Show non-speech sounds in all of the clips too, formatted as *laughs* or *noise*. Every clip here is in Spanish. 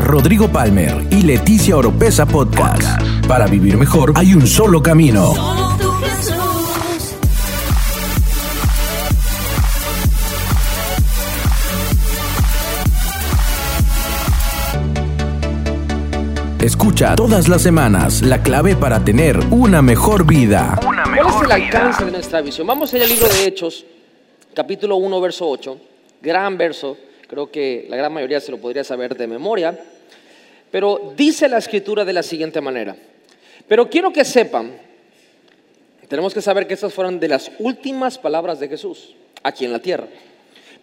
Rodrigo Palmer y Leticia Oropesa Podcast. Para vivir mejor hay un solo camino. Escucha todas las semanas la clave para tener una mejor vida. ¿Cuál es el alcance de nuestra visión? Vamos a ir al libro de Hechos, capítulo 1, verso 8. Gran verso, creo que la gran mayoría se lo podría saber de memoria. Pero dice la escritura de la siguiente manera. Pero quiero que sepan, tenemos que saber que estas fueron de las últimas palabras de Jesús aquí en la tierra.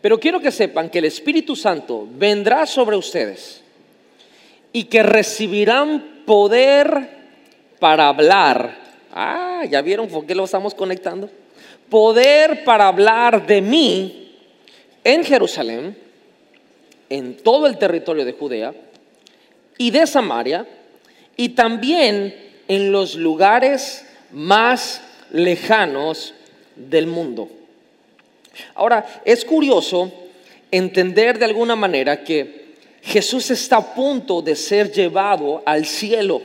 Pero quiero que sepan que el Espíritu Santo vendrá sobre ustedes y que recibirán poder para hablar. Ah, ¿ya vieron por qué lo estamos conectando? Poder para hablar de mí en Jerusalén, en todo el territorio de Judea y de Samaria, y también en los lugares más lejanos del mundo. Ahora, es curioso entender de alguna manera que Jesús está a punto de ser llevado al cielo.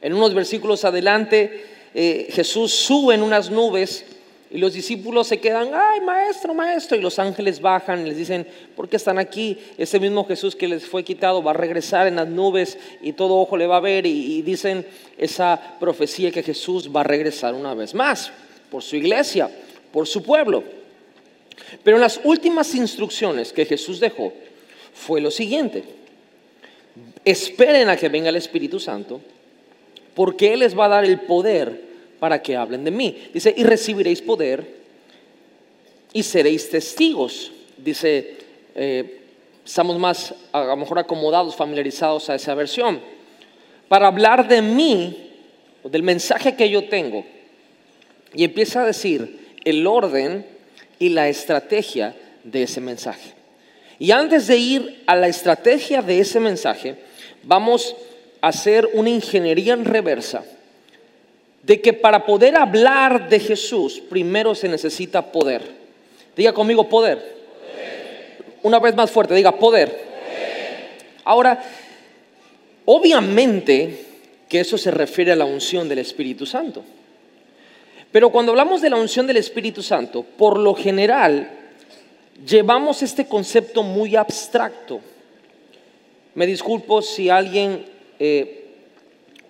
En unos versículos adelante, eh, Jesús sube en unas nubes y los discípulos se quedan, ay, maestro, maestro, y los ángeles bajan y les dicen, ¿por qué están aquí? Ese mismo Jesús que les fue quitado va a regresar en las nubes y todo ojo le va a ver y, dicen esa profecía que Jesús va a regresar una vez más por su iglesia, por su pueblo. Pero en las últimas instrucciones que Jesús dejó fue lo siguiente. Esperen a que venga el Espíritu Santo, porque Él les va a dar el poder para que hablen de mí. Dice, y recibiréis poder y seréis testigos. Dice, eh, estamos más a lo mejor acomodados, familiarizados a esa versión. Para hablar de mí, del mensaje que yo tengo. Y empieza a decir el orden y la estrategia de ese mensaje. Y antes de ir a la estrategia de ese mensaje, vamos a hacer una ingeniería en reversa de que para poder hablar de Jesús, primero se necesita poder. Diga conmigo poder. Una vez más fuerte, diga poder. Ahora, obviamente que eso se refiere a la unción del Espíritu Santo. Pero cuando hablamos de la unción del Espíritu Santo, por lo general llevamos este concepto muy abstracto. Me disculpo si alguien eh,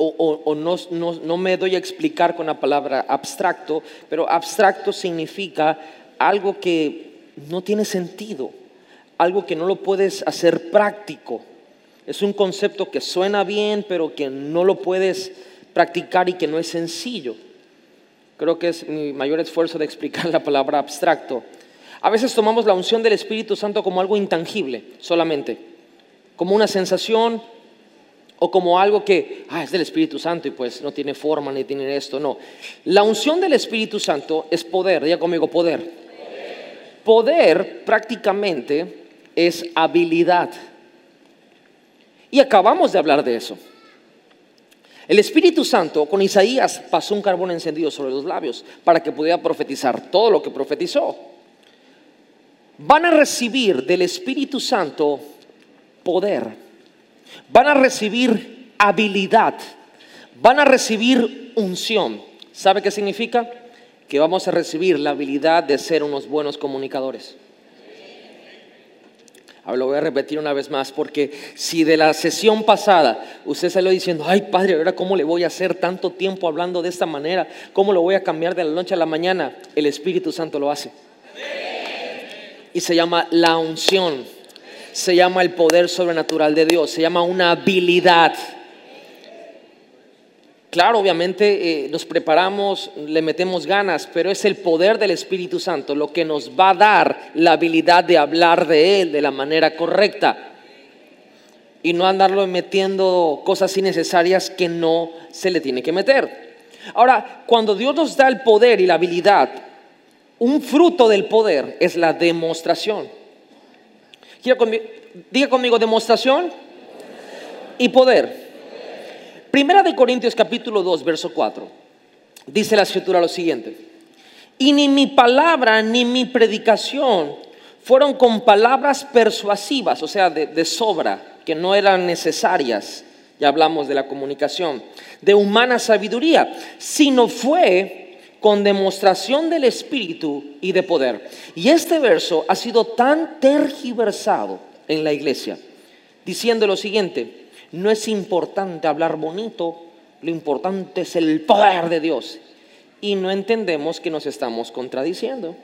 o, no- no me doy a explicar con la palabra abstracto, pero abstracto significa algo que no tiene sentido, algo que no lo puedes hacer práctico. Es un concepto que suena bien, pero que no lo puedes practicar y que no es sencillo. Creo que es mi mayor esfuerzo de explicar la palabra abstracto. A veces tomamos la unción del Espíritu Santo como algo intangible solamente, como una sensación o como algo que ah, es del Espíritu Santo y pues no tiene forma ni tiene esto. No, la unción del Espíritu Santo es poder, diga conmigo poder. Poder prácticamente es habilidad. Y acabamos de hablar de eso. El Espíritu Santo con Isaías pasó un carbón encendido sobre los labios para que pudiera profetizar todo lo que profetizó. Van a recibir del Espíritu Santo poder, van a recibir habilidad, van a recibir unción. ¿Sabe qué significa? Que vamos a recibir la habilidad de ser unos buenos comunicadores. Ahora lo voy a repetir una vez más, porque si de la sesión pasada usted salió diciendo, ay padre, ahora cómo le voy a hacer tanto tiempo hablando de esta manera, cómo lo voy a cambiar de la noche a la mañana, el Espíritu Santo lo hace. Y se llama la unción, se llama el poder sobrenatural de Dios, se llama una habilidad. Claro, obviamente eh, nos preparamos, le metemos ganas, pero es el poder del Espíritu Santo lo que nos va a dar la habilidad de hablar de Él de la manera correcta y no andarlo metiendo cosas innecesarias que no se le tiene que meter. Ahora, cuando Dios nos da el poder y la habilidad, un fruto del poder es la demostración. Diga conmigo demostración y poder. Primera de Corintios capítulo 2, verso 4. Dice la escritura lo siguiente. Y ni mi palabra ni mi predicación fueron con palabras persuasivas, o sea, de sobra, que no eran necesarias, ya hablamos de la comunicación, de humana sabiduría, sino fue con demostración del Espíritu y de poder. Y este verso ha sido tan tergiversado en la iglesia, diciendo lo siguiente, no es importante hablar bonito, lo importante es el poder de Dios. Y no entendemos que nos estamos contradiciendo,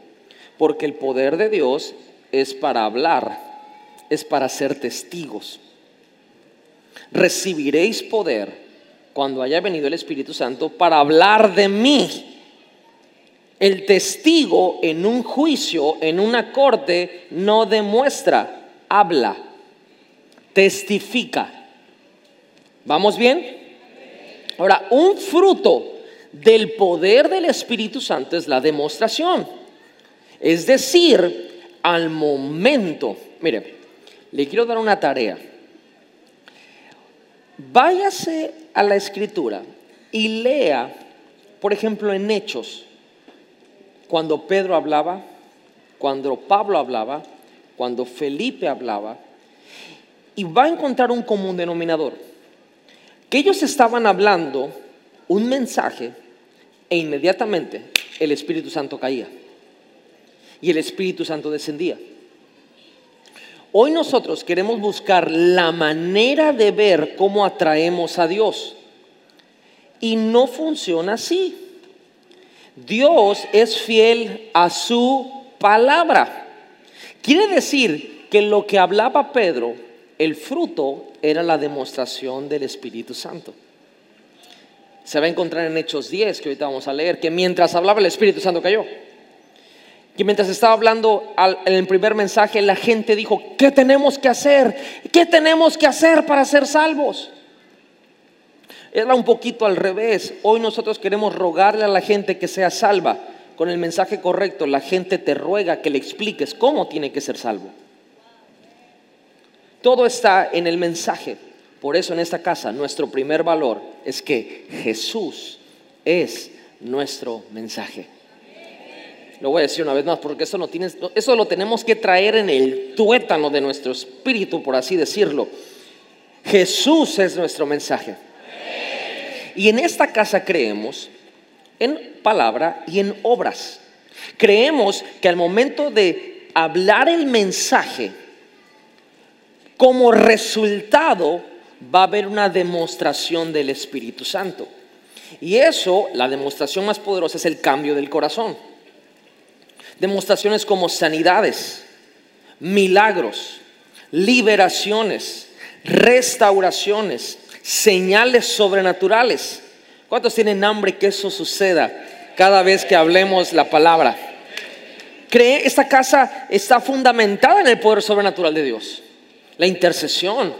porque el poder de Dios es para hablar, es para ser testigos. Recibiréis poder cuando haya venido el Espíritu Santo para hablar de mí. El testigo en un juicio, en una corte, no demuestra, habla, testifica. ¿Vamos bien? Ahora, un fruto del poder del Espíritu Santo es la demostración. Es decir, al momento, mire, le quiero dar una tarea. Váyase a la escritura y lea, por ejemplo, en Hechos, cuando Pedro hablaba, cuando Pablo hablaba, cuando Felipe hablaba, y va a encontrar un común denominador, que ellos estaban hablando un mensaje e inmediatamente el Espíritu Santo caía y el Espíritu Santo descendía. Hoy nosotros queremos buscar la manera de ver cómo atraemos a Dios. Y no funciona así. Dios es fiel a su palabra. Quiere decir que lo que hablaba Pedro, el fruto era la demostración del Espíritu Santo. Se va a encontrar en Hechos 10, que ahorita vamos a leer, que mientras hablaba el Espíritu Santo cayó. Y mientras estaba hablando en el primer mensaje, la gente dijo, ¿qué tenemos que hacer? ¿Qué tenemos que hacer para ser salvos? Era un poquito al revés. Hoy nosotros queremos rogarle a la gente que sea salva. Con el mensaje correcto, la gente te ruega que le expliques cómo tiene que ser salvo. Todo está en el mensaje. Por eso en esta casa nuestro primer valor es que Jesús es nuestro mensaje. Lo voy a decir una vez más porque eso, no tiene, eso lo tenemos que traer en el tuétano de nuestro espíritu, por así decirlo. Jesús es nuestro mensaje. Y en esta casa creemos en palabra y en obras. Creemos que al momento de hablar el mensaje, como resultado va a haber una demostración del Espíritu Santo. Y eso, la demostración más poderosa es el cambio del corazón. Demostraciones como sanidades, milagros, liberaciones, restauraciones, señales sobrenaturales. ¿Cuántos tienen hambre que eso suceda cada vez que hablemos la palabra? Cree, esta casa está fundamentada en el poder sobrenatural de Dios. La intercesión,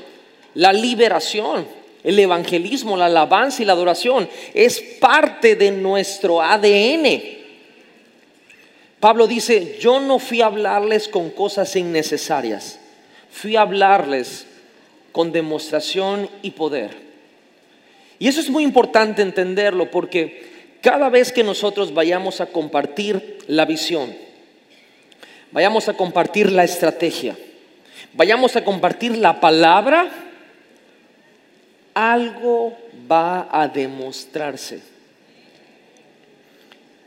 la liberación, el evangelismo, la alabanza y la adoración es parte de nuestro ADN. Pablo dice, yo no fui a hablarles con cosas innecesarias, fui a hablarles con demostración y poder. Y eso es muy importante entenderlo porque cada vez que nosotros vayamos a compartir la visión, vayamos a compartir la estrategia, vayamos a compartir la palabra, algo va a demostrarse.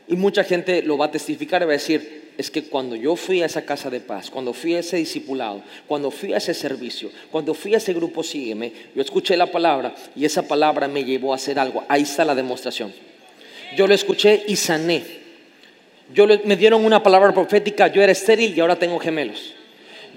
Y mucha gente lo va a testificar y va a decir, es que cuando yo fui a esa casa de paz, cuando fui a ese discipulado, cuando fui a ese servicio, cuando fui a ese grupo Sígueme, yo escuché la palabra y esa palabra me llevó a hacer algo. Ahí está la demostración. Yo lo escuché y sané. Yo me dieron una palabra profética, yo era estéril y ahora tengo gemelos.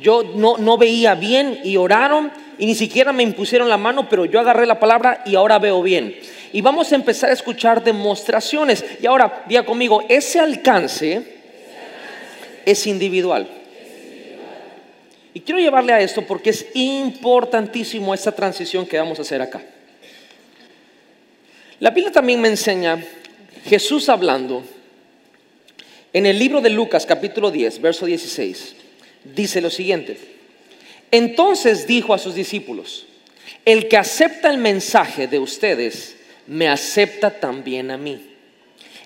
Yo no, no veía bien y oraron y ni siquiera me impusieron la mano, pero yo agarré la palabra y ahora veo bien y vamos a empezar a escuchar demostraciones. Y ahora, diga conmigo, ese alcance es individual. Y quiero llevarle a esto porque es importantísimo esta transición que vamos a hacer acá. La Biblia también me enseña Jesús hablando en el libro de Lucas capítulo 10, verso 16. Dice lo siguiente. Entonces dijo a sus discípulos, el que acepta el mensaje de ustedes me acepta también a mí.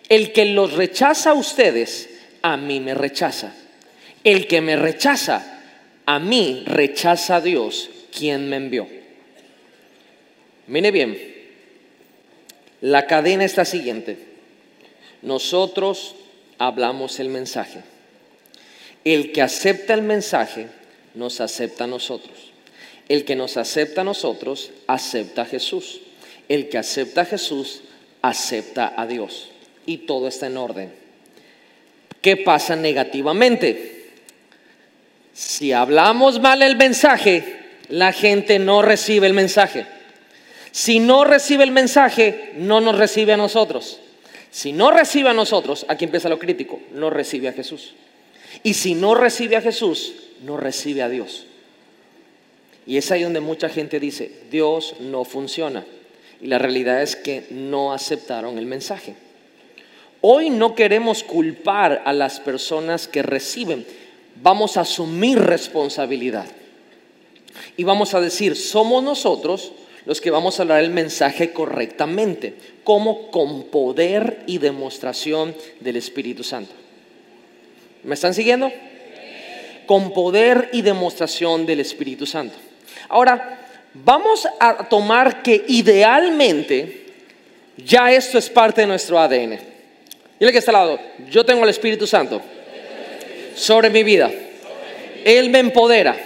El que los rechaza a ustedes, a mí me rechaza. El que me rechaza, a mí rechaza a Dios, quien me envió. Mire bien, la cadena está siguiente. Nosotros hablamos el mensaje. El que acepta el mensaje nos acepta a nosotros. El que nos acepta a nosotros acepta a Jesús. El que acepta a Jesús acepta a Dios. Y todo está en orden. ¿Qué pasa negativamente? Si hablamos mal el mensaje, la gente no recibe el mensaje. Si no recibe el mensaje, no nos recibe a nosotros. Si no recibe a nosotros, aquí empieza lo crítico, no recibe a Jesús. Y si no recibe a Jesús, no recibe a Dios. Y es ahí donde mucha gente dice, Dios no funciona. Y la realidad es que no aceptaron el mensaje. Hoy no queremos culpar a las personas que reciben. Vamos a asumir responsabilidad. Y vamos a decir, somos nosotros los que vamos a hablar el mensaje correctamente, como con poder y demostración del Espíritu Santo. ¿Me están siguiendo? Con poder y demostración del Espíritu Santo. Ahora, vamos a tomar que idealmente ya esto es parte de nuestro ADN. Dile que está al lado, yo tengo el Espíritu Santo sobre mi vida. Él me empodera.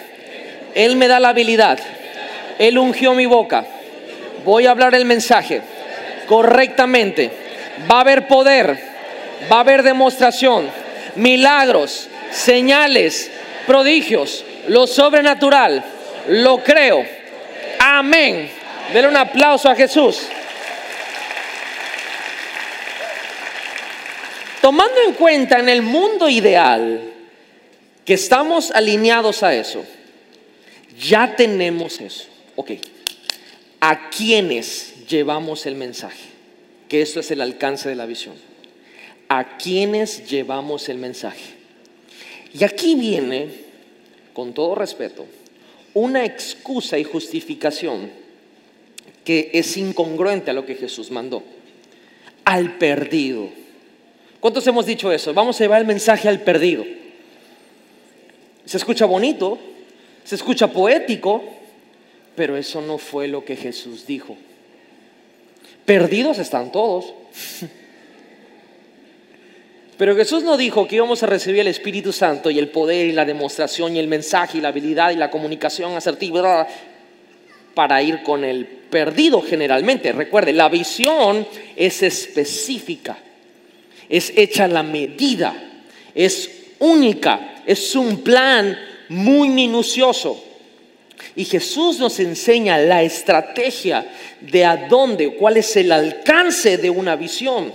Él me da la habilidad él ungió mi boca. Voy a hablar el mensaje correctamente. Va a haber poder, va a haber demostración, milagros, señales, prodigios, lo sobrenatural. Lo creo. Amén. Denle un aplauso a Jesús. Tomando en cuenta en el mundo ideal que estamos alineados a eso, ya tenemos eso. Ok, ¿a quiénes llevamos el mensaje? Que esto es el alcance de la visión. ¿A quiénes llevamos el mensaje? Y aquí viene, con todo respeto, una excusa y justificación que es incongruente a lo que Jesús mandó. Al perdido. ¿Cuántos hemos dicho eso? Vamos a llevar el mensaje al perdido. Se escucha bonito, se escucha poético, pero eso no fue lo que Jesús dijo. Perdidos están todos. *laughs* Pero Jesús no dijo que íbamos a recibir el Espíritu Santo y el poder y la demostración y el mensaje y la habilidad y la comunicación asertiva para ir con el perdido generalmente. Recuerde, la visión es específica, es hecha la medida, es única, es un plan muy minucioso. Y Jesús nos enseña la estrategia de a dónde, cuál es el alcance de una visión.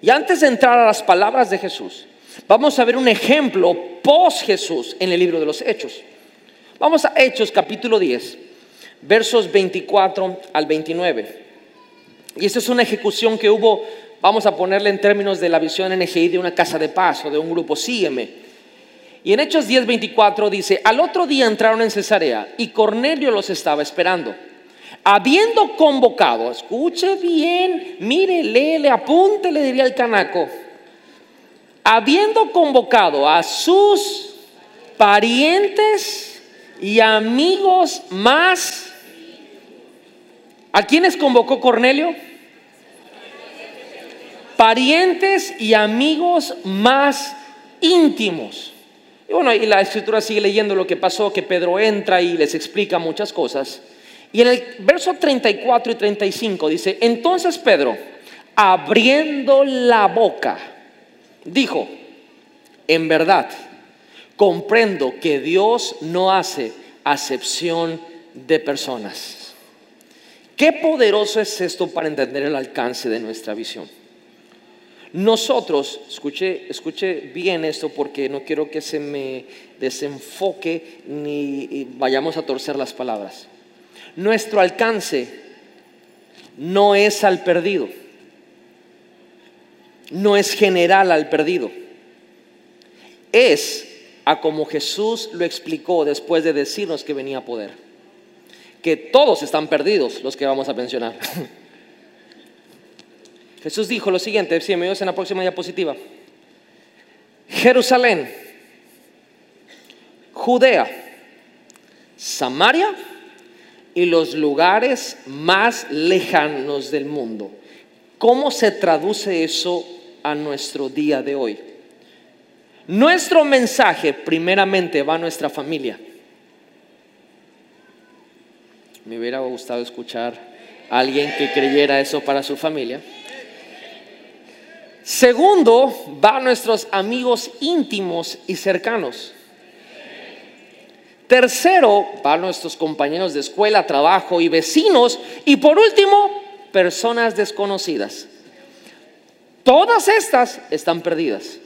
Y antes de entrar a las palabras de Jesús, vamos a ver un ejemplo post Jesús en el libro de los Hechos. Vamos a Hechos capítulo 10, versos 24 al 29. Y esta es una ejecución que hubo, vamos a ponerle en términos de la visión NGI de una casa de paz o de un grupo, sígueme y en Hechos 10:24 dice, al otro día entraron en Cesarea y Cornelio los estaba esperando. Habiendo convocado, escuche bien, mire, léele, apúntele, diría el canaco. Habiendo convocado a sus parientes y amigos más. ¿A quiénes convocó Cornelio? Parientes y amigos más íntimos. Y bueno, y la escritura sigue leyendo lo que pasó, que Pedro entra y les explica muchas cosas. Y en el verso 34 y 35 dice, entonces Pedro, abriendo la boca, dijo, en verdad, comprendo que Dios no hace acepción de personas. Qué poderoso es esto para entender el alcance de nuestra visión. Nosotros, escuche, escuche bien esto porque no quiero que se me desenfoque ni vayamos a torcer las palabras. Nuestro alcance no es al perdido, no es general al perdido, es a como Jesús lo explicó después de decirnos que venía a poder, que todos están perdidos los que vamos a mencionar. *laughs* Jesús dijo lo siguiente, si me en la próxima diapositiva. Jerusalén, Judea, Samaria y los lugares más lejanos del mundo. ¿Cómo se traduce eso a nuestro día de hoy? Nuestro mensaje primeramente va a nuestra familia. Me hubiera gustado escuchar a alguien que creyera eso para su familia. Segundo, va a nuestros amigos íntimos y cercanos. Tercero, va a nuestros compañeros de escuela, trabajo y vecinos. Y por último, personas desconocidas. Todas estas están perdidas.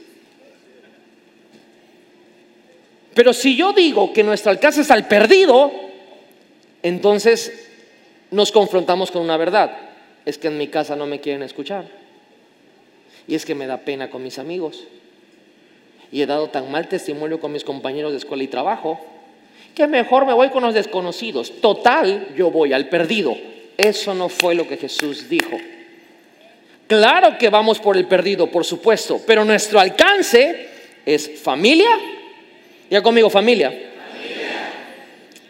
Pero si yo digo que nuestro alcance es al perdido, entonces nos confrontamos con una verdad. Es que en mi casa no me quieren escuchar. Y es que me da pena con mis amigos. Y he dado tan mal testimonio con mis compañeros de escuela y trabajo que mejor me voy con los desconocidos. Total, yo voy al perdido. Eso no fue lo que Jesús dijo. Claro que vamos por el perdido, por supuesto, pero nuestro alcance es familia. Ya conmigo, familia.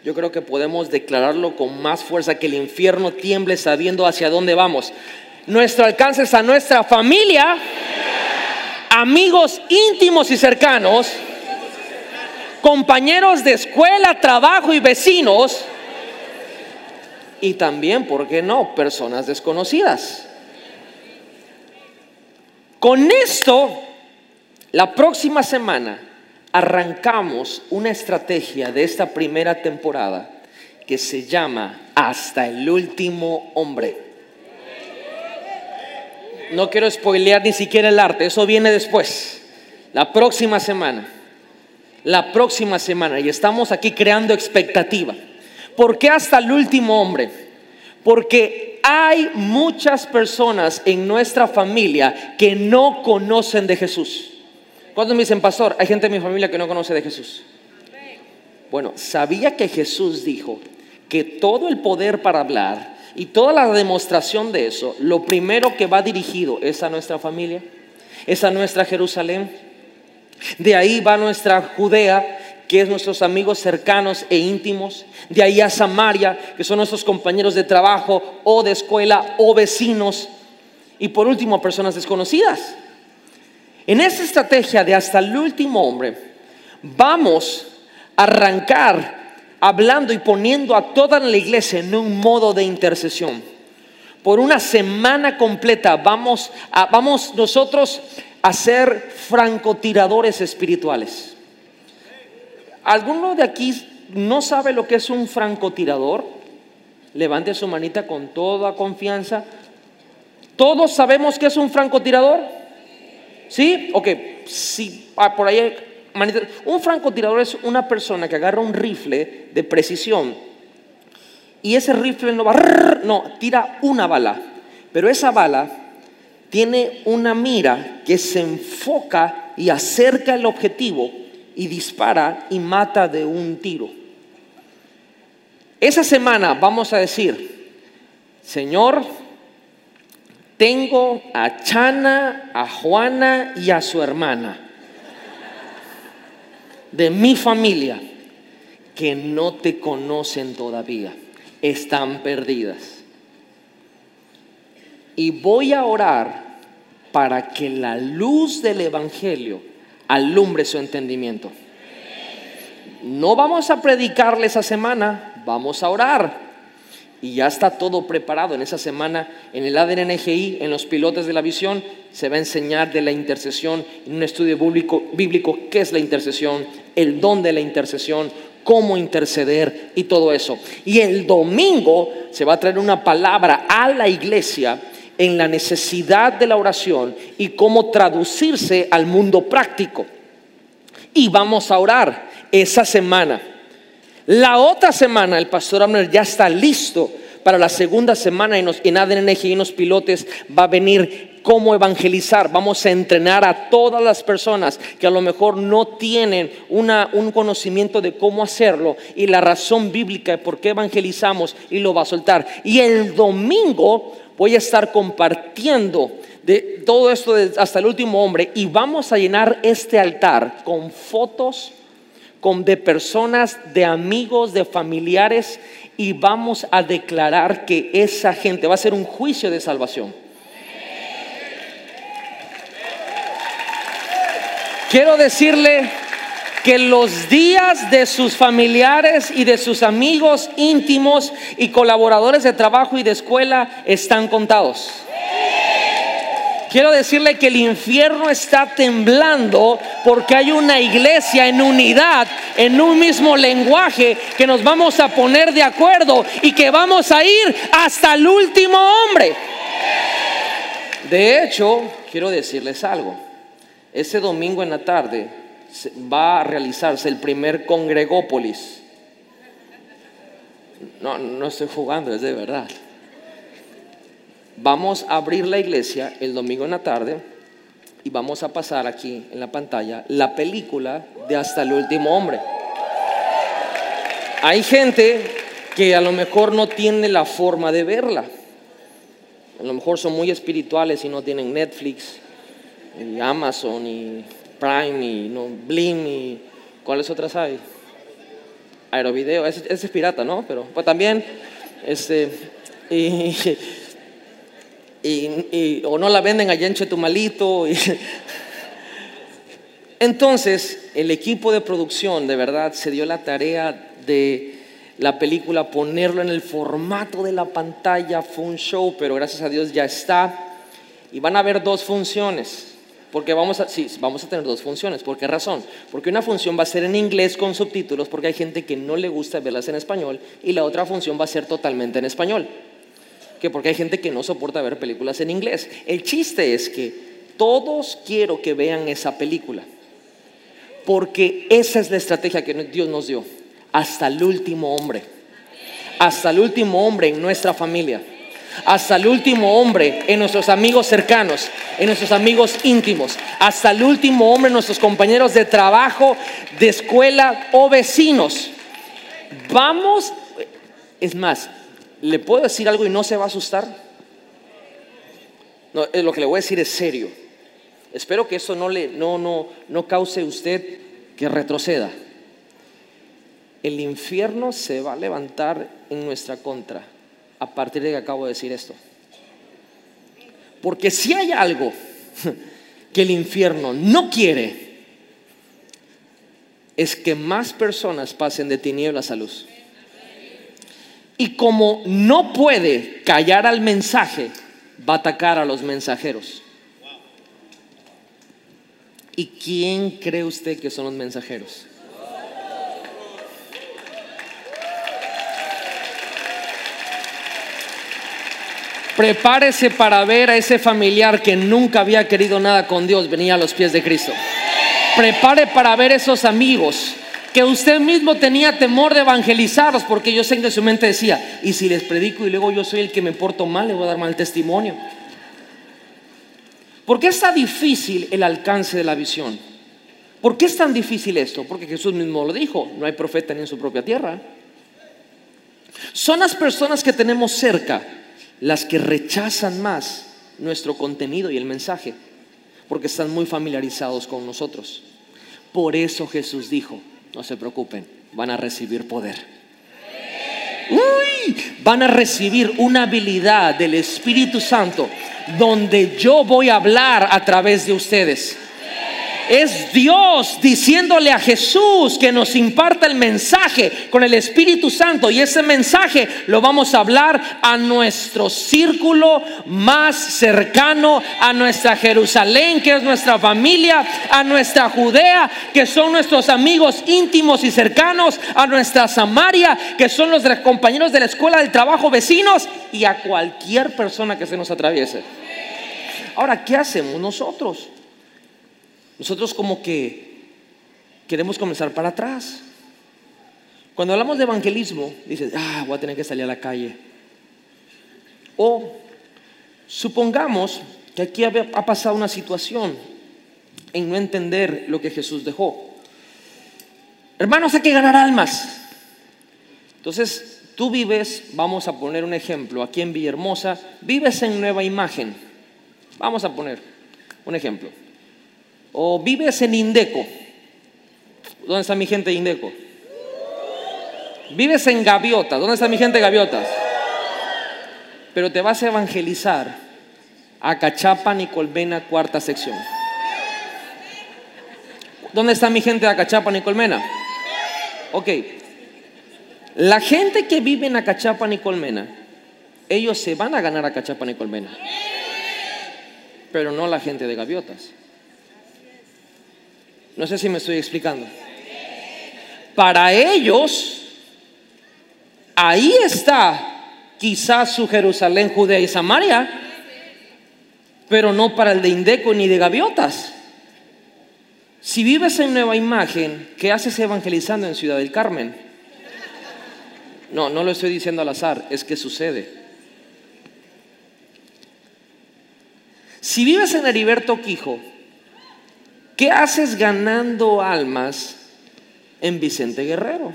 Yo creo que podemos declararlo con más fuerza que el infierno tiemble sabiendo hacia dónde vamos nuestro alcance es a nuestra familia, amigos íntimos y cercanos, compañeros de escuela, trabajo y vecinos, y también, ¿por qué no?, personas desconocidas. Con esto, la próxima semana arrancamos una estrategia de esta primera temporada que se llama Hasta el último hombre. No quiero spoilear ni siquiera el arte, eso viene después, la próxima semana. La próxima semana, y estamos aquí creando expectativa. ¿Por qué hasta el último hombre? Porque hay muchas personas en nuestra familia que no conocen de Jesús. Cuando me dicen, pastor, hay gente en mi familia que no conoce de Jesús. Bueno, sabía que Jesús dijo que todo el poder para hablar y toda la demostración de eso, lo primero que va dirigido es a nuestra familia, es a nuestra Jerusalén. De ahí va nuestra Judea, que es nuestros amigos cercanos e íntimos. De ahí a Samaria, que son nuestros compañeros de trabajo o de escuela o vecinos. Y por último, personas desconocidas. En esta estrategia de hasta el último hombre, vamos a arrancar hablando y poniendo a toda la iglesia en un modo de intercesión. Por una semana completa vamos, vamos nosotros a ser francotiradores espirituales. ¿Alguno de aquí no sabe lo que es un francotirador? Levante su manita con toda confianza. ¿Todos sabemos que es un francotirador? ¿Sí? Ok, sí, ah, por ahí un francotirador es una persona que agarra un rifle de precisión y ese rifle no va, no, tira una bala, pero esa bala tiene una mira que se enfoca y acerca el objetivo y dispara y mata de un tiro. Esa semana vamos a decir, Señor, tengo a Chana, a Juana y a su hermana de mi familia que no te conocen todavía, están perdidas. Y voy a orar para que la luz del Evangelio alumbre su entendimiento. No vamos a predicarle esa semana, vamos a orar y ya está todo preparado. En esa semana, en el ADNGI, en los pilotos de la visión, se va a enseñar de la intercesión en un estudio bíblico, bíblico qué es la intercesión, el don de la intercesión, cómo interceder y todo eso. Y el domingo se va a traer una palabra a la iglesia en la necesidad de la oración y cómo traducirse al mundo práctico. Y vamos a orar esa semana. La otra semana el pastor Abner ya está listo para la segunda semana en, en ADNG y en los pilotes va a venir cómo evangelizar. Vamos a entrenar a todas las personas que a lo mejor no tienen un conocimiento de cómo hacerlo y la razón bíblica de por qué evangelizamos y lo va a soltar. Y el domingo voy a estar compartiendo de todo esto hasta el último hombre y vamos a llenar este altar con fotos con de personas, de amigos, de familiares y vamos a declarar que esa gente va a ser un juicio de salvación. Quiero decirle que los días de sus familiares y de sus amigos íntimos y colaboradores de trabajo y de escuela están contados. Quiero decirle que el infierno está temblando porque hay una iglesia en unidad, en un mismo lenguaje, que nos vamos a poner de acuerdo y que vamos a ir hasta el último hombre. De hecho, quiero decirles algo. Ese domingo en la tarde va a realizarse el primer congregópolis. No, no estoy jugando, es de verdad. Vamos a abrir la iglesia el domingo en la tarde y vamos a pasar aquí en la pantalla la película de Hasta el último hombre. Hay gente que a lo mejor no tiene la forma de verla. A lo mejor son muy espirituales y no tienen Netflix, y Amazon y Prime y no, Blim y ¿cuáles otras hay? Aerovideo, ese, ese es pirata, ¿no? Pero pues también, este, y, y, o no la venden allá en Chetumalito. Y *laughs* Entonces, el equipo de producción de verdad se dio la tarea de la película ponerlo en el formato de la pantalla, fue un show, pero gracias a Dios ya está. Y van a haber dos funciones. Porque vamos a, sí, vamos a tener dos funciones. ¿Por qué razón? Porque una función va a ser en inglés con subtítulos, porque hay gente que no le gusta verlas en español, y la otra función va a ser totalmente en español que porque hay gente que no soporta ver películas en inglés. El chiste es que todos quiero que vean esa película, porque esa es la estrategia que Dios nos dio, hasta el último hombre, hasta el último hombre en nuestra familia, hasta el último hombre en nuestros amigos cercanos, en nuestros amigos íntimos, hasta el último hombre en nuestros compañeros de trabajo, de escuela o vecinos. Vamos, es más, ¿Le puedo decir algo y no se va a asustar? No, eh, lo que le voy a decir es serio. Espero que eso no, le, no, no, no cause usted que retroceda. El infierno se va a levantar en nuestra contra a partir de que acabo de decir esto. Porque si hay algo que el infierno no quiere, es que más personas pasen de tinieblas a luz. Y como no puede callar al mensaje, va a atacar a los mensajeros. ¿Y quién cree usted que son los mensajeros? Prepárese para ver a ese familiar que nunca había querido nada con Dios, venía a los pies de Cristo. Prepare para ver esos amigos que usted mismo tenía temor de evangelizarlos, porque yo sé que su mente decía, y si les predico y luego yo soy el que me porto mal, le voy a dar mal testimonio. ¿Por qué está difícil el alcance de la visión? ¿Por qué es tan difícil esto? Porque Jesús mismo lo dijo, no hay profeta ni en su propia tierra. Son las personas que tenemos cerca las que rechazan más nuestro contenido y el mensaje, porque están muy familiarizados con nosotros. Por eso Jesús dijo, no se preocupen, van a recibir poder. Uy, van a recibir una habilidad del Espíritu Santo donde yo voy a hablar a través de ustedes. Es Dios diciéndole a Jesús que nos imparta el mensaje con el Espíritu Santo y ese mensaje lo vamos a hablar a nuestro círculo más cercano, a nuestra Jerusalén, que es nuestra familia, a nuestra Judea, que son nuestros amigos íntimos y cercanos, a nuestra Samaria, que son los compañeros de la escuela, del trabajo, vecinos y a cualquier persona que se nos atraviese. Ahora, ¿qué hacemos nosotros? Nosotros como que queremos comenzar para atrás. Cuando hablamos de evangelismo, dices, ah, voy a tener que salir a la calle. O supongamos que aquí ha pasado una situación en no entender lo que Jesús dejó. Hermanos, hay que ganar almas. Entonces, tú vives, vamos a poner un ejemplo, aquí en Villahermosa, vives en Nueva Imagen. Vamos a poner un ejemplo o vives en Indeco, ¿Dónde está mi gente de Indeco? Vives en Gaviotas. ¿Dónde está mi gente de Gaviotas? Pero te vas a evangelizar a Cachapa, Nicolmena, cuarta sección. ¿Dónde está mi gente de Acachapa, Nicolmena? Ok. La gente que vive en Acachapa, Nicolmena, ellos se van a ganar a Acachapa, Nicolmena. Pero no la gente de Gaviotas. No sé si me estoy explicando. Para ellos, ahí está quizás su Jerusalén, Judea y Samaria, pero no para el de Indeco ni de Gaviotas. Si vives en Nueva Imagen, ¿qué haces evangelizando en Ciudad del Carmen? No, no lo estoy diciendo al azar, es que sucede. Si vives en Heriberto Quijo, ¿qué haces ganando almas en Vicente Guerrero?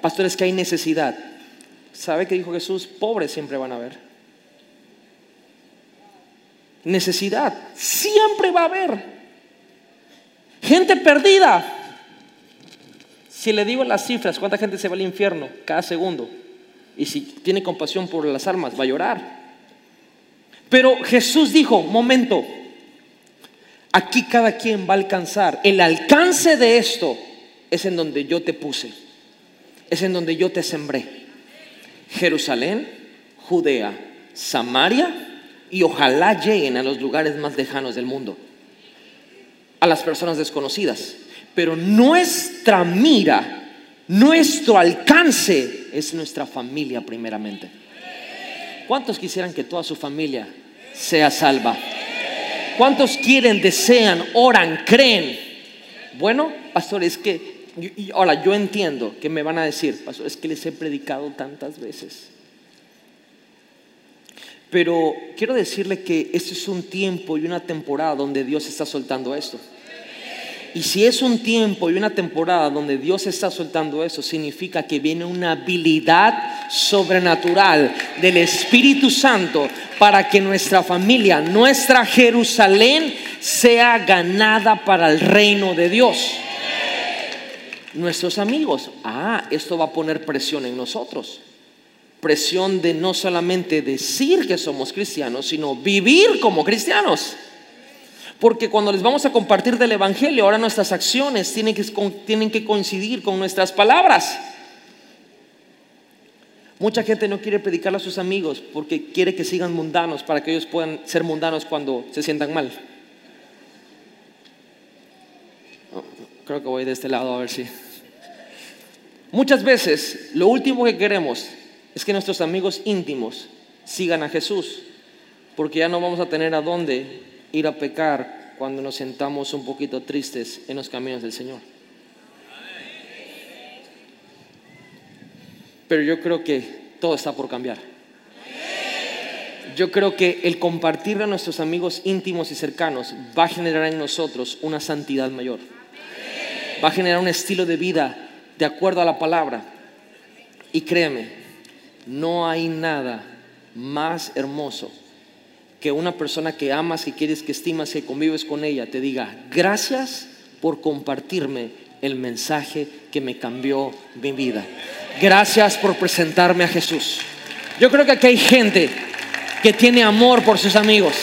Pastor, es que hay necesidad. ¿Sabe qué dijo Jesús? Pobres siempre van a haber. Necesidad. Siempre va a haber. Gente perdida. Si le digo las cifras, ¿cuánta gente se va al infierno cada segundo? Y si tiene compasión por las almas, va a llorar. Pero Jesús dijo, momento, aquí cada quien va a alcanzar. El alcance de esto es en donde yo te puse, es en donde yo te sembré. Jerusalén, Judea, Samaria y ojalá lleguen a los lugares más lejanos del mundo, a las personas desconocidas. Pero nuestra mira, nuestro alcance es nuestra familia primeramente. ¿Cuántos quisieran que toda su familia sea salva? ¿Cuántos quieren, desean, oran, creen? Bueno, pastor, es que, ahora yo entiendo que me van a decir, pastor, es que les he predicado tantas veces. Pero quiero decirle que este es un tiempo y una temporada donde Dios está soltando esto. Y si es un tiempo y una temporada donde Dios está soltando eso, significa que viene una habilidad sobrenatural del Espíritu Santo para que nuestra familia, nuestra Jerusalén, sea ganada para el reino de Dios. Nuestros amigos, ah, esto va a poner presión en nosotros presión de no solamente decir que somos cristianos, sino vivir como cristianos. Porque cuando les vamos a compartir del Evangelio, ahora nuestras acciones tienen que, coincidir con nuestras palabras. Mucha gente no quiere predicarle a sus amigos porque quiere que sigan mundanos para que ellos puedan ser mundanos cuando se sientan mal. creo que voy de este lado a ver si. Muchas veces lo último que queremos es que nuestros amigos íntimos sigan a Jesús, porque ya no vamos a tener a dónde ir a pecar cuando nos sentamos un poquito tristes en los caminos del Señor. Pero yo creo que todo está por cambiar. Yo creo que el compartir a nuestros amigos íntimos y cercanos va a generar en nosotros una santidad mayor. Va a generar un estilo de vida de acuerdo a la palabra. Y créeme, no hay nada más hermoso que una persona que amas, que quieres, que estimas, que convives con ella, te diga, gracias por compartirme el mensaje que me cambió mi vida. Gracias por presentarme a Jesús. Yo creo que aquí hay gente que tiene amor por sus amigos.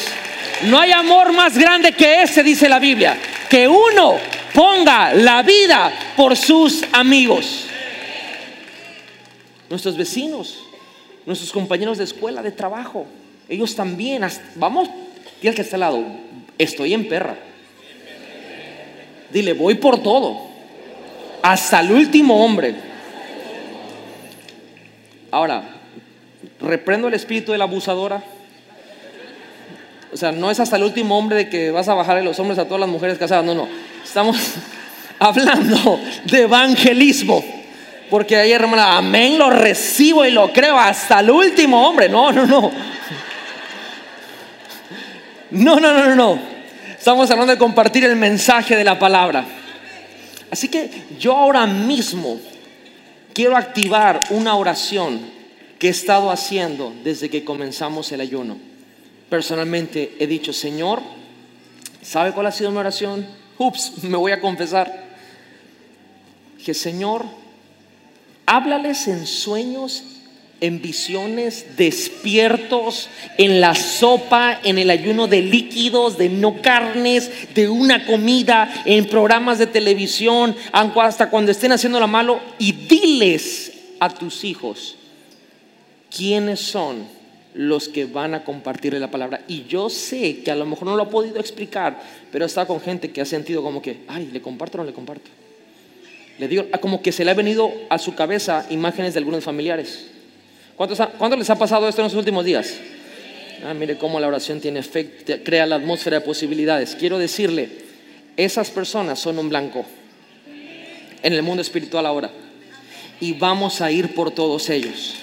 No hay amor más grande que ese, dice la Biblia, que uno ponga la vida por sus amigos. Nuestros vecinos, nuestros compañeros de escuela, de trabajo, ellos también, vamos, dile que está al lado, estoy en perra. Dile, voy por todo, hasta el último hombre. Ahora, reprendo el espíritu de la abusadora. O sea, no es hasta el último hombre de que vas a bajarle los hombres a todas las mujeres casadas, no, no. Estamos *laughs* hablando de evangelismo. Porque ayer, hermana, amén, lo recibo y lo creo hasta el último hombre. No, no, no. No, no, no, no. Estamos hablando de compartir el mensaje de la palabra. Así que yo ahora mismo quiero activar una oración que he estado haciendo desde que comenzamos el ayuno. Personalmente he dicho, Señor, ¿Sabe cuál ha sido mi oración? Ups, *laughs* me voy a confesar. Que Señor, háblales en sueños, en visiones, despiertos, en la sopa, en el ayuno de líquidos, de no carnes, de una comida, en programas de televisión, hasta cuando estén haciendo lo malo, y diles a tus hijos quiénes son los que van a compartirle la palabra. Y yo sé que a lo mejor no lo ha podido explicar, pero estado con gente que ha sentido como que, ay, le comparto o no le comparto. Le digo, como que se le ha venido a su cabeza imágenes de algunos familiares. ¿Cuántos, ¿Cuántos les ha pasado esto en los últimos días? Ah, mire cómo la oración tiene efecto, crea la atmósfera de posibilidades. Quiero decirle, esas personas son un blanco en el mundo espiritual ahora. Y vamos a ir por todos ellos.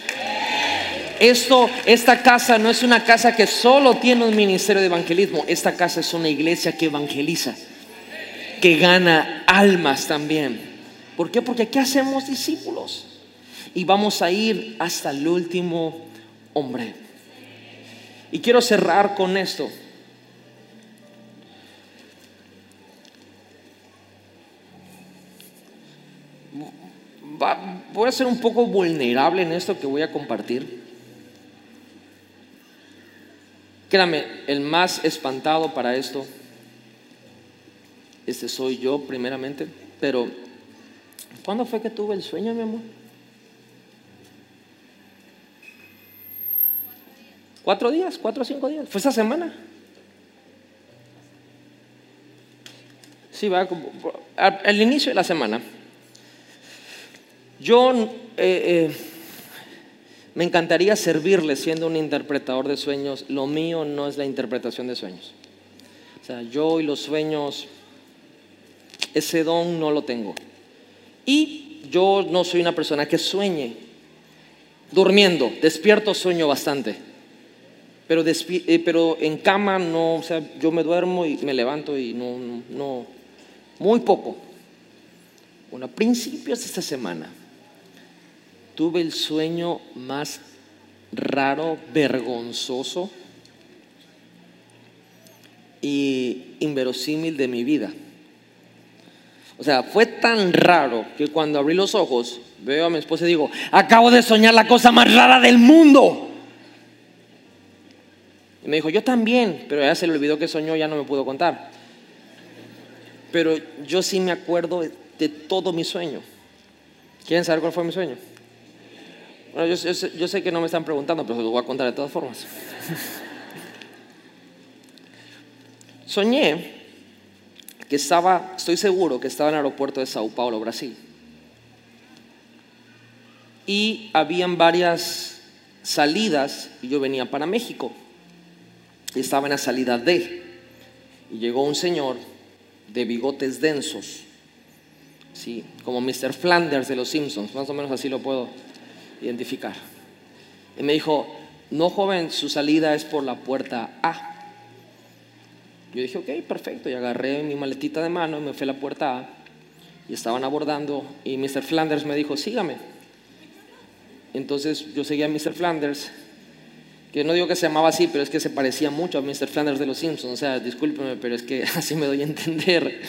Esto, esta casa no es una casa que solo tiene un ministerio de evangelismo. Esta casa es una iglesia que evangeliza, que gana almas también. ¿Por qué? Porque aquí hacemos discípulos y vamos a ir hasta el último hombre. Y quiero cerrar con esto. voy a ser un poco vulnerable en esto que voy a compartir. Créame, el más espantado para esto, este soy yo primeramente, pero ¿cuándo fue que tuve el sueño, mi amor? Cuatro días, cuatro o cinco días. Fue esa semana. Sí, va al, inicio de la semana. Yo eh, eh, me encantaría servirle siendo un interpretador de sueños. Lo mío no es la interpretación de sueños. O sea, yo y los sueños, ese don no lo tengo. Y yo no soy una persona que sueñe. Durmiendo, despierto sueño bastante. Pero, eh, en cama no, o sea, yo me duermo y me levanto y no, no, muy poco. Bueno, a principios de esta semana tuve el sueño más raro, vergonzoso y inverosímil de mi vida. O sea, fue tan raro que cuando abrí los ojos, veo a mi esposa y digo, acabo de soñar la cosa más rara del mundo. Y me dijo, yo también, pero ya se le olvidó que soñó, ya no me pudo contar. Pero yo sí me acuerdo de todo mi sueño. ¿Quieren saber cuál fue mi sueño? Bueno, yo, sé, que no me están preguntando, pero se lo voy a contar de todas formas. *laughs* Soñé que estaba, estoy seguro que estaba en el aeropuerto de Sao Paulo, Brasil. Y habían varias salidas y yo venía para México. Estaba en la salida D. Y llegó un señor de bigotes densos, ¿sí? como Mr. Flanders de los Simpsons, más o menos así lo puedo identificar. Y me dijo, no joven, su salida es por la puerta A. Yo dije, ok, perfecto, y agarré mi maletita de mano y me fui a la puerta A. Y estaban abordando y Mr. Flanders me dijo, sígame. Entonces yo seguía a Mr. Flanders, que no digo que se llamaba así, pero es que se parecía mucho a Mr. Flanders de los Simpsons. O sea, discúlpeme, pero es que *laughs* así me doy a entender.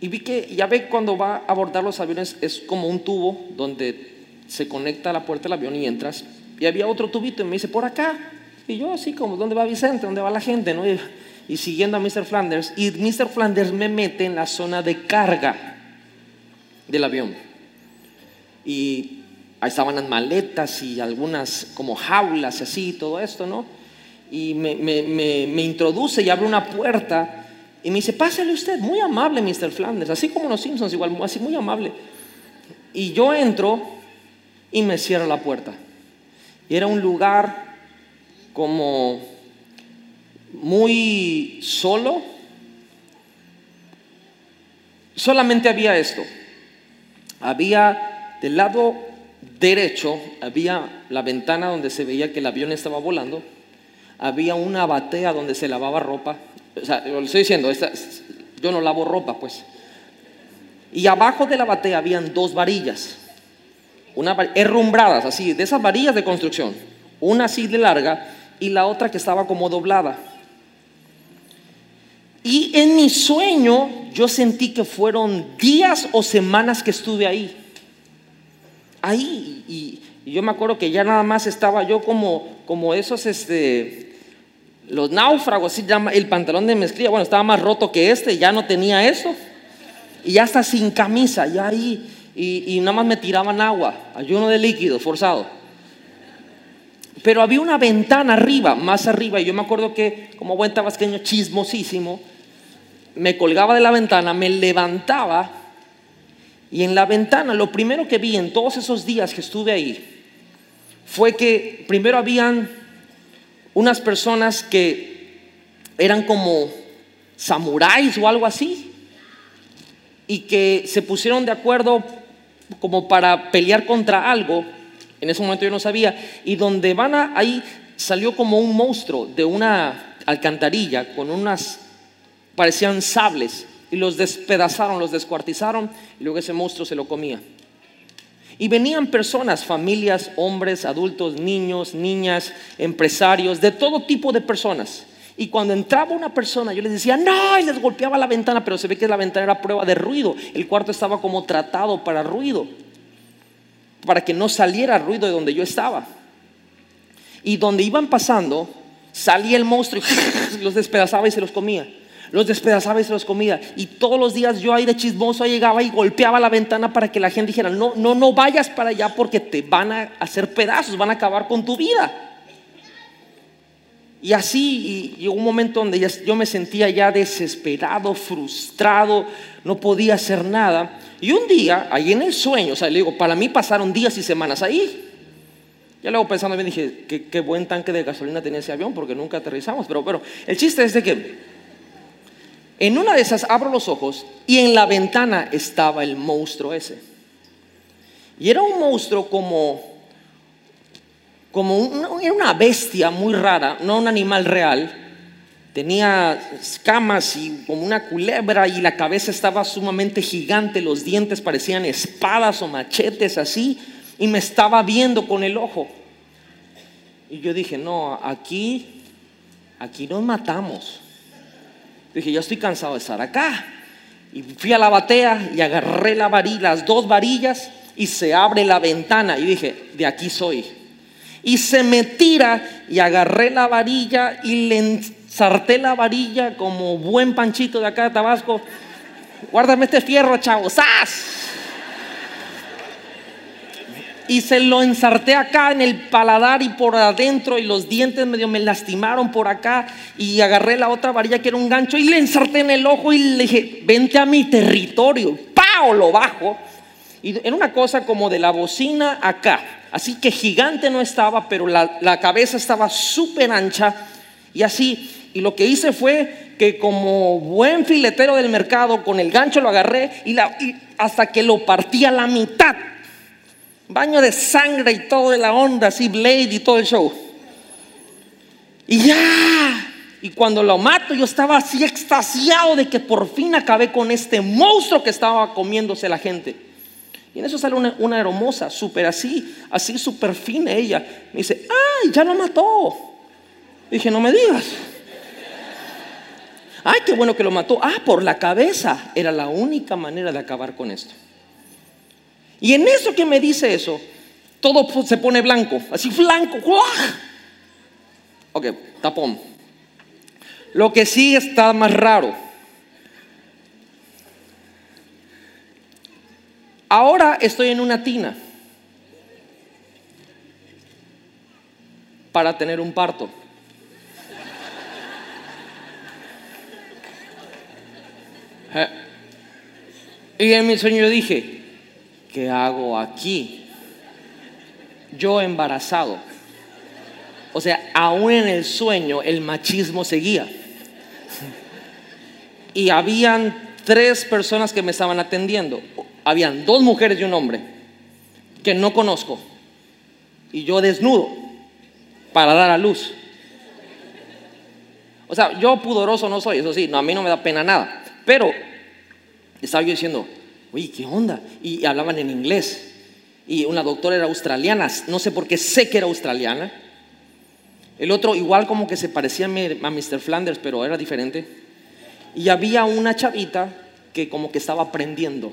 Y vi que, ya ve, cuando va a abordar los aviones es como un tubo donde se conecta a la puerta del avión y entras. Y había otro tubito y me dice, por acá. Y yo así como, ¿dónde va Vicente? ¿Dónde va la gente? ¿no? Y, siguiendo a Mr. Flanders. Y Mr. Flanders me mete en la zona de carga del avión. Y ahí estaban las maletas y algunas como jaulas y así, todo esto, ¿no? Y me, me, me, introduce y abre una puerta y me dice, pásale usted, muy amable Mr. Flanders, así como los Simpsons, igual, así muy amable. Y yo entro y me cierra la puerta. Y era un lugar como muy solo. Solamente había esto. Había del lado derecho, había la ventana donde se veía que el avión estaba volando. Había una batea donde se lavaba ropa. O sea, lo estoy diciendo, yo no lavo ropa, pues. Y abajo de la batea habían dos varillas una, herrumbradas, así, de esas varillas de construcción, una así de larga y la otra que estaba como doblada. Y en mi sueño yo sentí que fueron días o semanas que estuve ahí. Ahí. Y, yo me acuerdo que ya nada más estaba yo como, como esos, este, los náufragos, el pantalón de mezclilla, bueno, estaba más roto que este, ya no tenía eso. Y ya está sin camisa, ya ahí. Y, y nada más me tiraban agua, ayuno de líquido, forzado. Pero había una ventana arriba, más arriba, y yo me acuerdo que como buen tabasqueño chismosísimo, me colgaba de la ventana, me levantaba, y en la ventana lo primero que vi en todos esos días que estuve ahí fue que primero habían unas personas que eran como samuráis o algo así, y que se pusieron de acuerdo como para pelear contra algo, en ese momento yo no sabía, y donde van a, ahí salió como un monstruo de una alcantarilla con unas, parecían sables, y los despedazaron, los descuartizaron, y luego ese monstruo se lo comía. Y venían personas, familias, hombres, adultos, niños, niñas, empresarios, de todo tipo de personas. Y cuando entraba una persona, yo les decía, no, y les golpeaba la ventana, pero se ve que la ventana era prueba de ruido. El cuarto estaba como tratado para ruido, para que no saliera ruido de donde yo estaba. Y donde iban pasando, salía el monstruo y *laughs* los despedazaba y se los comía. Los despedazaba y se los comía. Y todos los días yo ahí de chismoso llegaba y golpeaba la ventana para que la gente dijera, no, no, no vayas para allá porque te van a hacer pedazos, van a acabar con tu vida. Y así y llegó un momento donde yo me sentía ya desesperado, frustrado, no podía hacer nada. Y un día, ahí en el sueño, o sea, le digo, para mí pasaron días y semanas ahí. Ya luego pensando bien dije, qué, qué buen tanque de gasolina tenía ese avión porque nunca aterrizamos. Pero, pero el chiste es de que en una de esas abro los ojos y en la ventana estaba el monstruo ese. Y era un monstruo como como una, bestia muy rara, no un animal real. Tenía escamas y como una culebra y la cabeza estaba sumamente gigante, los dientes parecían espadas o machetes así, y me estaba viendo con el ojo. Y yo dije, no, aquí, aquí nos matamos. Dije, yo estoy cansado de estar acá. Y fui a la batea y agarré la varilla, las dos varillas y se abre la ventana. Y dije, de aquí soy y se me tira y agarré la varilla y le ensarté la varilla como buen panchito de acá de Tabasco. Guárdame este fierro, chavos. Y se lo ensarté acá en el paladar y por adentro y los dientes medio me lastimaron por acá y agarré la otra varilla que era un gancho y le ensarté en el ojo y le dije, vente a mi territorio. ¡Pau! Lo bajo. Y era una cosa como de la bocina acá. Así que gigante no estaba, pero la, cabeza estaba súper ancha y así. Y lo que hice fue que como buen filetero del mercado, con el gancho lo agarré y, hasta que lo partí a la mitad. Baño de sangre y todo de la onda, así Blade y todo el show. Y ya, y cuando lo mato yo estaba así extasiado de que por fin acabé con este monstruo que estaba comiéndose la gente. Y en eso sale una, hermosa, súper así, así súper fina ella. Me dice, ¡ay, ya lo mató! Dije, no me digas. ¡Ay, qué bueno que lo mató! Ah, por la cabeza. Era la única manera de acabar con esto. Y en eso que me dice eso, todo se pone blanco, así blanco. Ok, tapón. Lo que sí está más raro Ahora estoy en una tina para tener un parto. Eh, y en mi sueño dije, ¿qué hago aquí? Yo embarazado. O sea, aún en el sueño el machismo seguía. Y habían tres personas que me estaban atendiendo habían dos mujeres y un hombre que no conozco. Y yo desnudo para dar a luz. O sea, yo pudoroso no soy, eso sí, no, a mí no me da pena nada. Pero estaba yo diciendo, oye, ¿qué onda? Y hablaban en inglés. Y una doctora era australiana, no sé por qué sé que era australiana. El otro igual como que se parecía a Mr. Flanders, pero era diferente. y había una chavita que como que estaba aprendiendo.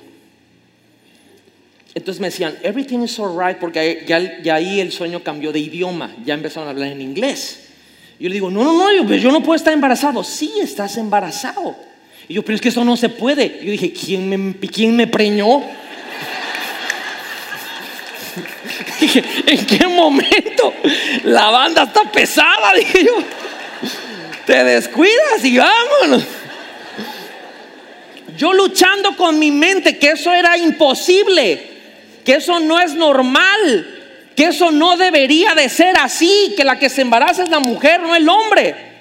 Entonces me decían, everything is alright, porque ya, ya ahí el sueño cambió de idioma, ya empezaron a hablar en inglés. Yo le digo, no, no, no, yo, pues yo no puedo estar embarazado. Sí, estás embarazado. Y yo, pero es que eso no se puede. Y yo dije, ¿quién me, quién me preñó? *laughs* dije, ¿en qué momento? La banda está pesada, *laughs* dije yo. Te descuidas y vámonos. Yo luchando con mi mente que eso era imposible, que eso no es normal, que eso no debería de ser así, que la que se embaraza es la mujer, no el hombre.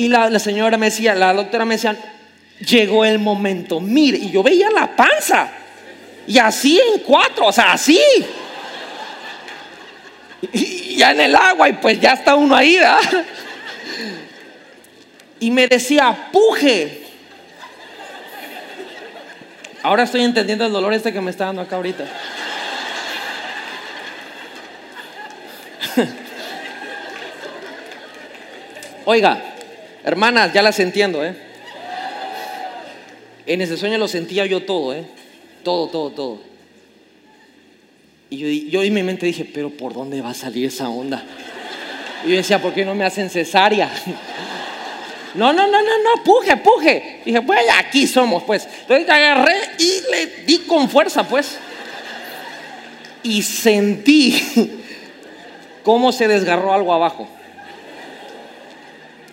Y la, señora me decía, la doctora me decía, llegó el momento, mire, y yo veía la panza, y así en cuatro, o sea, así. Y ya en el agua, y pues ya está uno ahí, ¿verdad? Y me decía, puje. Ahora estoy entendiendo el dolor este que me está dando acá ahorita. *laughs* Oiga, hermanas, ya las entiendo, ¿eh? En ese sueño lo sentía yo todo, ¿eh? Todo, todo, todo. Y yo, yo en mi mente dije, pero ¿por dónde va a salir esa onda? Y yo decía, ¿por qué no me hacen cesárea? *laughs* No, no, no, no, no, puje, puje. Dije, pues aquí somos, pues. Entonces agarré y le di con fuerza, pues. Y sentí *laughs* cómo se desgarró algo abajo.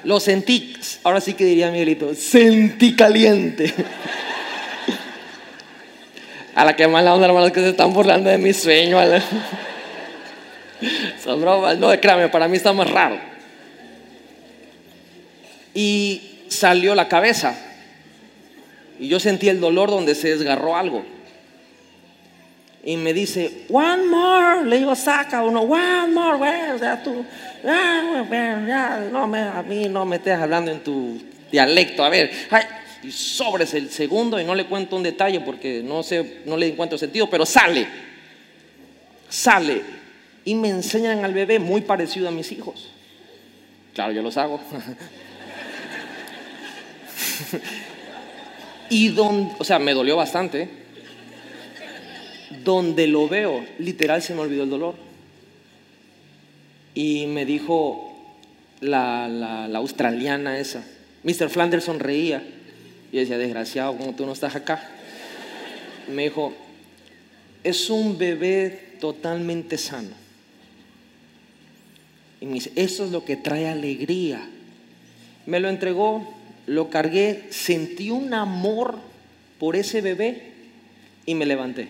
Lo sentí, ahora sí que diría Miguelito, sentí caliente. A la que más la onda, hermanos, que se están burlando de mi sueño. Son bromas, no, créame, para mí está más raro. Y salió la cabeza. Y yo sentí el dolor donde se desgarró algo y me dice, one more, le digo, saca uno, one more, o sea, tú, ya, no me, a mí no me estés hablando en tu dialecto, a ver, y sobres el segundo y no le cuento un detalle porque no sé, no le encuentro sentido, pero sale, sale y me enseñan al bebé muy parecido a mis hijos. Claro, yo los hago. *laughs* y donde, o sea, me dolió bastante donde lo veo, literal se me olvidó el dolor. Y me dijo la, australiana esa, Mr. Flanders sonreía. Y decía, desgraciado, como tú no estás acá. Me dijo, es un bebé totalmente sano. Y me dice, eso es lo que trae alegría. Me lo entregó, lo cargué, sentí un amor por ese bebé y me levanté.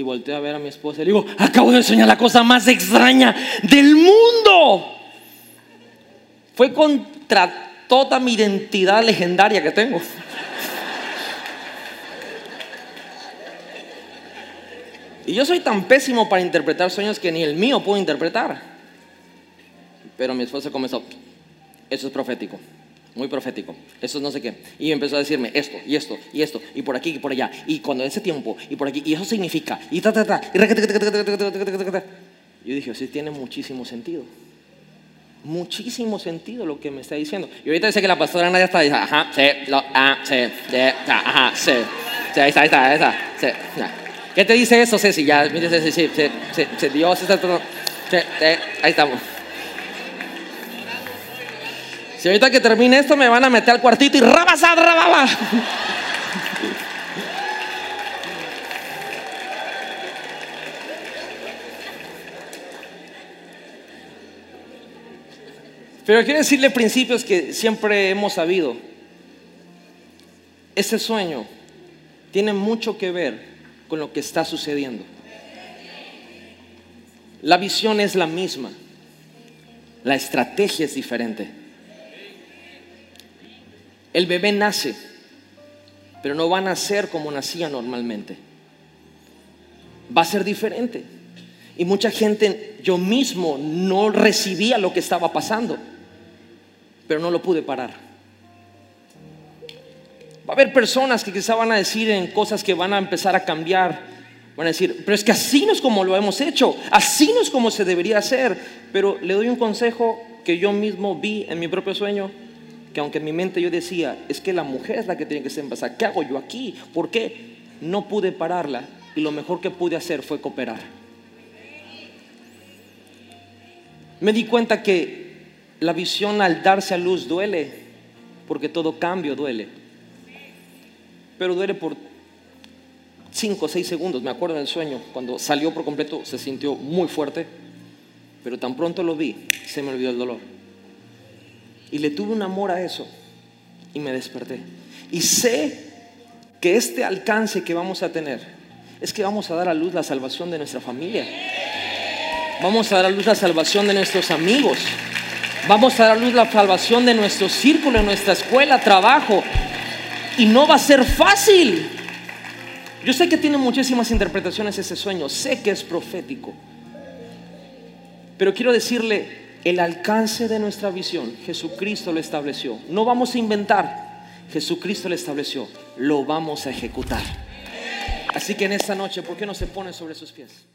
Y volteé a ver a mi esposa y le digo, acabo de soñar la cosa más extraña del mundo. Fue contra toda mi identidad legendaria que tengo. Y yo soy tan pésimo para interpretar sueños que ni el mío puedo interpretar. Pero mi esposa comenzó, eso es profético muy profético, eso no sé qué. Y empezó a decirme esto, y esto, y esto, y por aquí, y por allá, y cuando ese tiempo, y por aquí, y eso significa, y ta, ta, ta, Yo dije, sí, tiene muchísimo sentido. Muchísimo sentido lo que me está diciendo. Y ahorita dice que la pastora ya está, dice, ajá, sí, lo, ah, sí, ajá, sí, sí, ahí está, ahí está, ahí está, sí, ¿Qué te dice eso, Ceci? Ya, mire, Ceci, sí, sí, sí, Dios está todo, sí, ahí estamos. Si ahorita que termine esto me van a meter al cuartito y rabasa, rababa. Pero quiero decirle principios que siempre hemos sabido. Ese sueño tiene mucho que ver con lo que está sucediendo. La visión es la misma. La estrategia es diferente. El bebé nace, pero no va a nacer como nacía normalmente. Va a ser diferente. Y mucha gente, yo mismo, no recibía lo que estaba pasando, pero no lo pude parar. Va a haber personas que quizá van a decir en cosas que van a empezar a cambiar. Van a decir, pero es que así no es como lo hemos hecho, así no es como se debería hacer. Pero le doy un consejo que yo mismo vi en mi propio sueño que aunque en mi mente yo decía, es que la mujer es la que tiene que ser embarazada, ¿qué hago yo aquí? ¿Por qué? No pude pararla y lo mejor que pude hacer fue cooperar. Me di cuenta que la visión al darse a luz duele, porque todo cambio duele. Pero duele por 5 o 6 segundos, me acuerdo del sueño, cuando salió por completo se sintió muy fuerte, pero tan pronto lo vi, se me olvidó el dolor. Y le tuve un amor a eso y me desperté. Y sé que este alcance que vamos a tener es que vamos a dar a luz la salvación de nuestra familia. Vamos a dar a luz la salvación de nuestros amigos. Vamos a dar a luz la salvación de nuestro círculo, de nuestra escuela, trabajo. Y no va a ser fácil. Yo sé que tiene muchísimas interpretaciones ese sueño, sé que es profético. Pero quiero decirle, el alcance de nuestra visión, Jesucristo lo estableció. No vamos a inventar, Jesucristo lo estableció, lo vamos a ejecutar. Así que en esta noche, ¿por qué no se pone sobre sus pies?